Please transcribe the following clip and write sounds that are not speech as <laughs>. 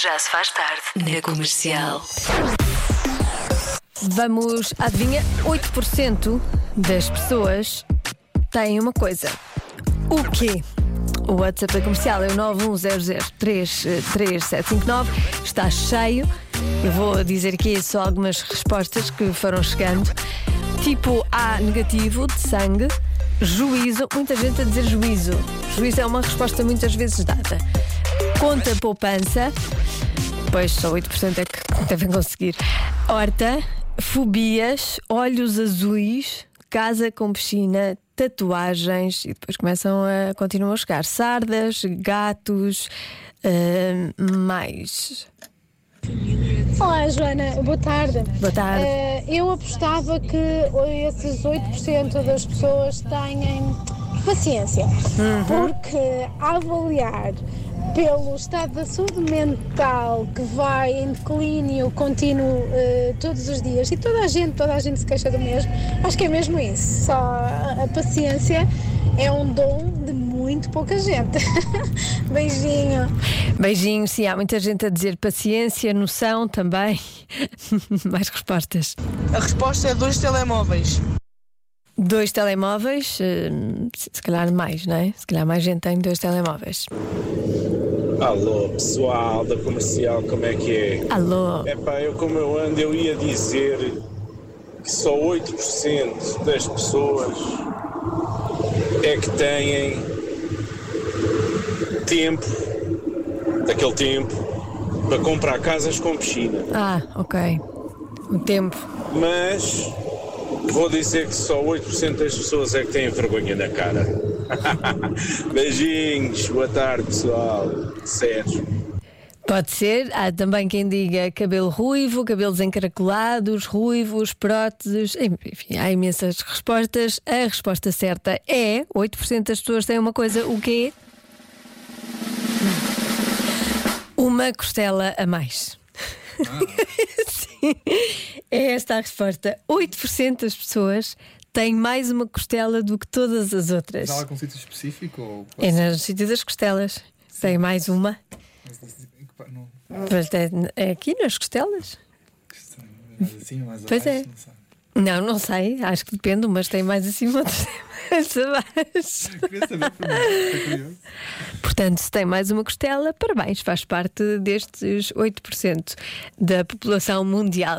Já se faz tarde na comercial. Vamos, adivinha? 8% das pessoas têm uma coisa. O quê? O WhatsApp da comercial é o 910033759. Está cheio. Eu vou dizer aqui só algumas respostas que foram chegando. Tipo A negativo, de sangue. Juízo. Muita gente a dizer juízo. Juízo é uma resposta muitas vezes dada. Conta poupança. Pois só 8% é que <laughs> devem conseguir. Horta, fobias, olhos azuis, casa com piscina, tatuagens e depois começam a continuam a chegar sardas, gatos, ah, mais. Olá, Joana, boa tarde. Boa tarde. Eh, eu apostava que esses 8% das pessoas têm paciência, porque a avaliar pelo estado da saúde mental que vai em declínio contínuo eh, todos os dias e toda a gente, toda a gente se queixa do mesmo, acho que é mesmo isso. Só a paciência é um dom de muito pouca gente. <laughs> Beijinho. Beijinhos, sim, há muita gente a dizer paciência, noção também. <laughs> mais respostas. A resposta é dois telemóveis. Dois telemóveis, eh, se calhar mais, não é? Se calhar mais gente tem dois telemóveis. Alô, pessoal da comercial, como é que é? Alô? Epá, eu como eu ando, eu ia dizer que só 8% das pessoas é que têm tempo, daquele tempo, para comprar casas com piscina. Ah, ok. O tempo. Mas vou dizer que só 8% das pessoas é que têm vergonha na cara. <laughs> Beijinhos, boa tarde pessoal. Sérgio. Pode ser. Há também quem diga cabelo ruivo, cabelos encaracolados, ruivos, próteses. Enfim, há imensas respostas. A resposta certa é: 8% das pessoas têm uma coisa, o quê? Uma costela a mais. É esta a resposta. 8% das pessoas têm mais uma costela do que todas as outras. Há algum sítio específico? Ou É no sítio das costelas. Tem mais uma. Não- Mas é, é aqui nas costelas? mais assim, mais Pois é. abaixo, não sei. Não, não sei. Acho que depende. Umas têm mais acima, <laughs> outras mais abaixo. Queria saber. Portanto, se tem mais uma costela, parabéns, faz parte destes 8% da população mundial.